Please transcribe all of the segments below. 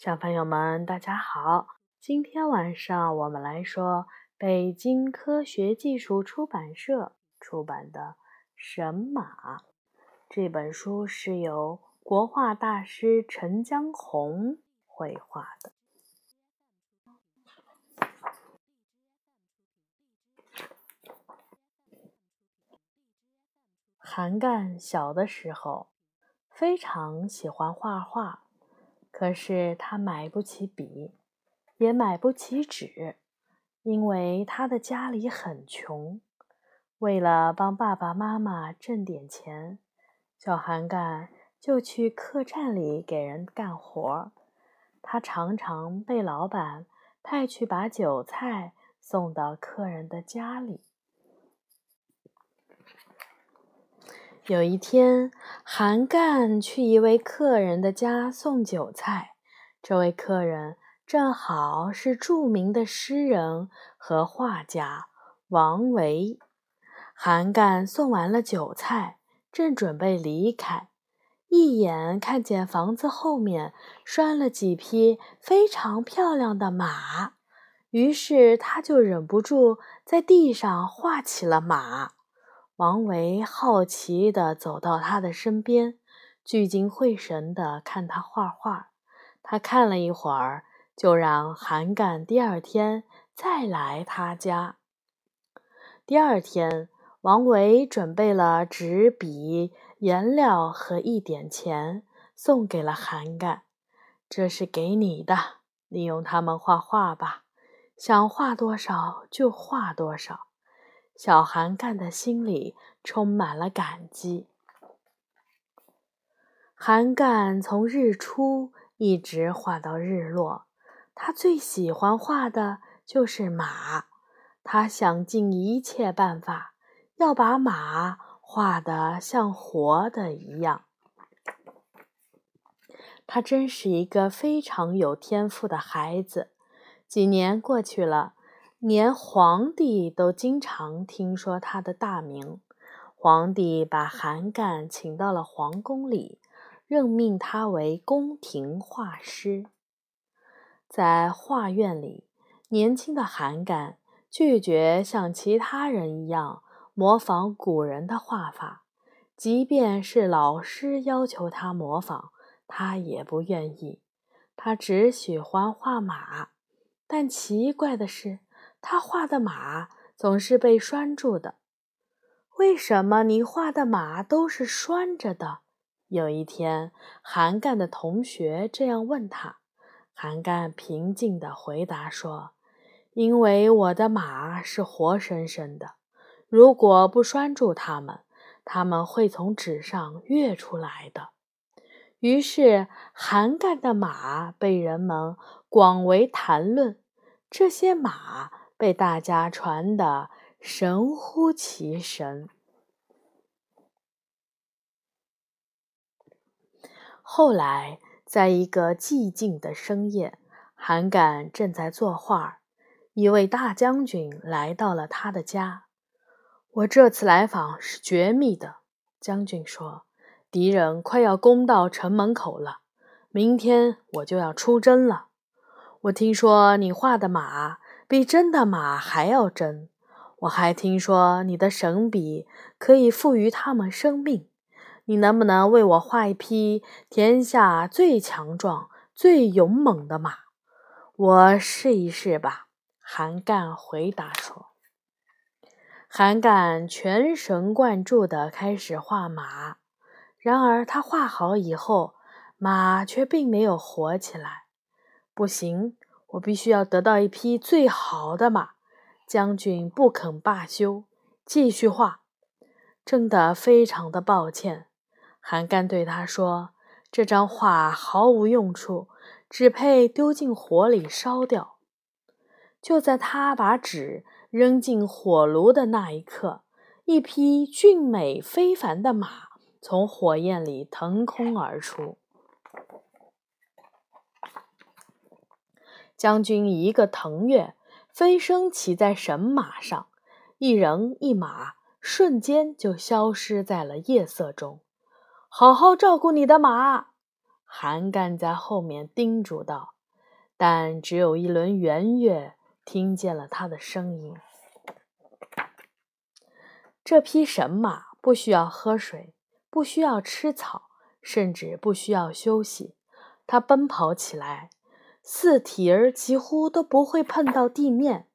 小朋友们，大家好！今天晚上我们来说北京科学技术出版社出版的《神马》这本书，是由国画大师陈江红绘画的。韩干小的时候非常喜欢画画。可是他买不起笔，也买不起纸，因为他的家里很穷。为了帮爸爸妈妈挣点钱，小韩干就去客栈里给人干活。他常常被老板派去把酒菜送到客人的家里。有一天，韩干去一位客人的家送酒菜。这位客人正好是著名的诗人和画家王维。韩干送完了酒菜，正准备离开，一眼看见房子后面拴了几匹非常漂亮的马，于是他就忍不住在地上画起了马。王维好奇地走到他的身边，聚精会神地看他画画。他看了一会儿，就让韩干第二天再来他家。第二天，王维准备了纸笔、颜料和一点钱，送给了韩干：“这是给你的，你用它们画画吧，想画多少就画多少。”小韩干的心里充满了感激。韩干从日出一直画到日落，他最喜欢画的就是马。他想尽一切办法要把马画得像活的一样。他真是一个非常有天赋的孩子。几年过去了。连皇帝都经常听说他的大名。皇帝把韩干请到了皇宫里，任命他为宫廷画师。在画院里，年轻的韩干拒绝像其他人一样模仿古人的画法，即便是老师要求他模仿，他也不愿意。他只喜欢画马，但奇怪的是。他画的马总是被拴住的，为什么你画的马都是拴着的？有一天，韩干的同学这样问他，韩干平静地回答说：“因为我的马是活生生的，如果不拴住它们，它们会从纸上跃出来的。”于是，韩干的马被人们广为谈论。这些马。被大家传得神乎其神。后来，在一个寂静的深夜，韩干正在作画，一位大将军来到了他的家。我这次来访是绝密的，将军说，敌人快要攻到城门口了，明天我就要出征了。我听说你画的马。比真的马还要真，我还听说你的神笔可以赋予它们生命。你能不能为我画一匹天下最强壮、最勇猛的马？我试一试吧。”韩干回答说。韩干全神贯注地开始画马，然而他画好以后，马却并没有活起来。不行。我必须要得到一匹最好的马。将军不肯罢休，继续画。真的非常的抱歉，韩干对他说：“这张画毫无用处，只配丢进火里烧掉。”就在他把纸扔进火炉的那一刻，一匹俊美非凡的马从火焰里腾空而出。将军一个腾跃，飞升骑在神马上，一人一马瞬间就消失在了夜色中。好好照顾你的马，韩干在后面叮嘱道。但只有一轮圆月听见了他的声音。这匹神马不需要喝水，不需要吃草，甚至不需要休息。它奔跑起来，四蹄儿几乎都不会碰到地面。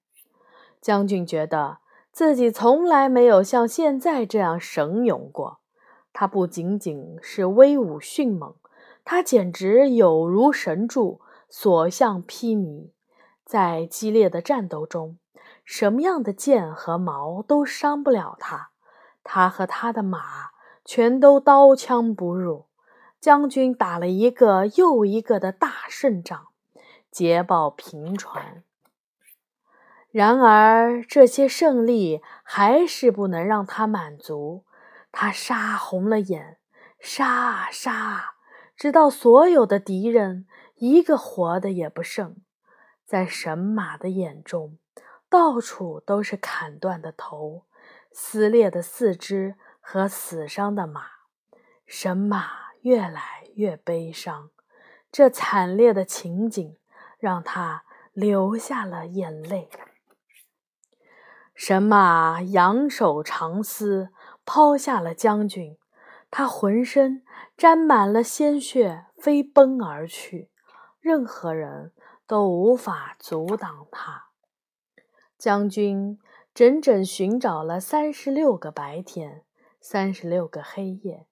将军觉得自己从来没有像现在这样神勇过。他不仅仅是威武迅猛，他简直有如神助。所向披靡，在激烈的战斗中，什么样的剑和矛都伤不了他。他和他的马全都刀枪不入。将军打了一个又一个的大胜仗，捷报频传。然而，这些胜利还是不能让他满足。他杀红了眼，杀啊杀啊，直到所有的敌人。一个活的也不剩，在神马的眼中，到处都是砍断的头、撕裂的四肢和死伤的马。神马越来越悲伤，这惨烈的情景让他流下了眼泪。神马扬手长嘶，抛下了将军，他浑身沾满了鲜血，飞奔而去。任何人都无法阻挡他。将军整整寻找了三十六个白天，三十六个黑夜，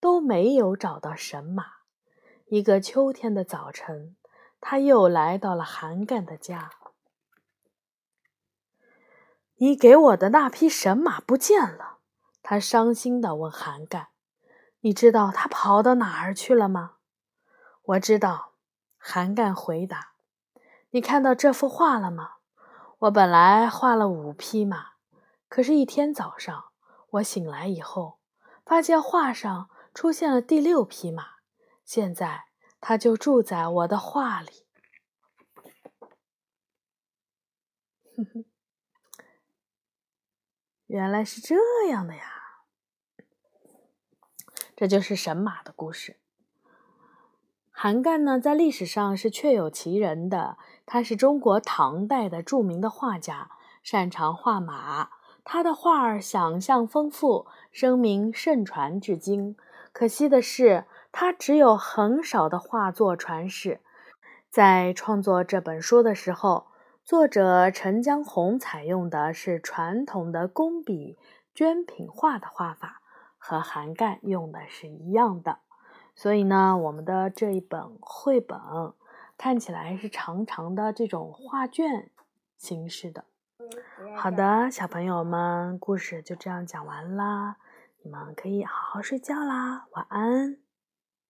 都没有找到神马。一个秋天的早晨，他又来到了韩干的家。你给我的那匹神马不见了，他伤心地问韩干：“你知道他跑到哪儿去了吗？”我知道。韩干回答：“你看到这幅画了吗？我本来画了五匹马，可是，一天早上我醒来以后，发现画上出现了第六匹马。现在，他就住在我的画里。”，原来是这样的呀！这就是神马的故事。韩干呢，在历史上是确有其人的。他是中国唐代的著名的画家，擅长画马。他的画儿想象丰富，声名盛传至今。可惜的是，他只有很少的画作传世。在创作这本书的时候，作者陈江红采用的是传统的工笔绢品画的画法，和韩干用的是一样的。所以呢，我们的这一本绘本看起来是长长的这种画卷形式的。好的，小朋友们，故事就这样讲完啦，你们可以好好睡觉啦，晚安。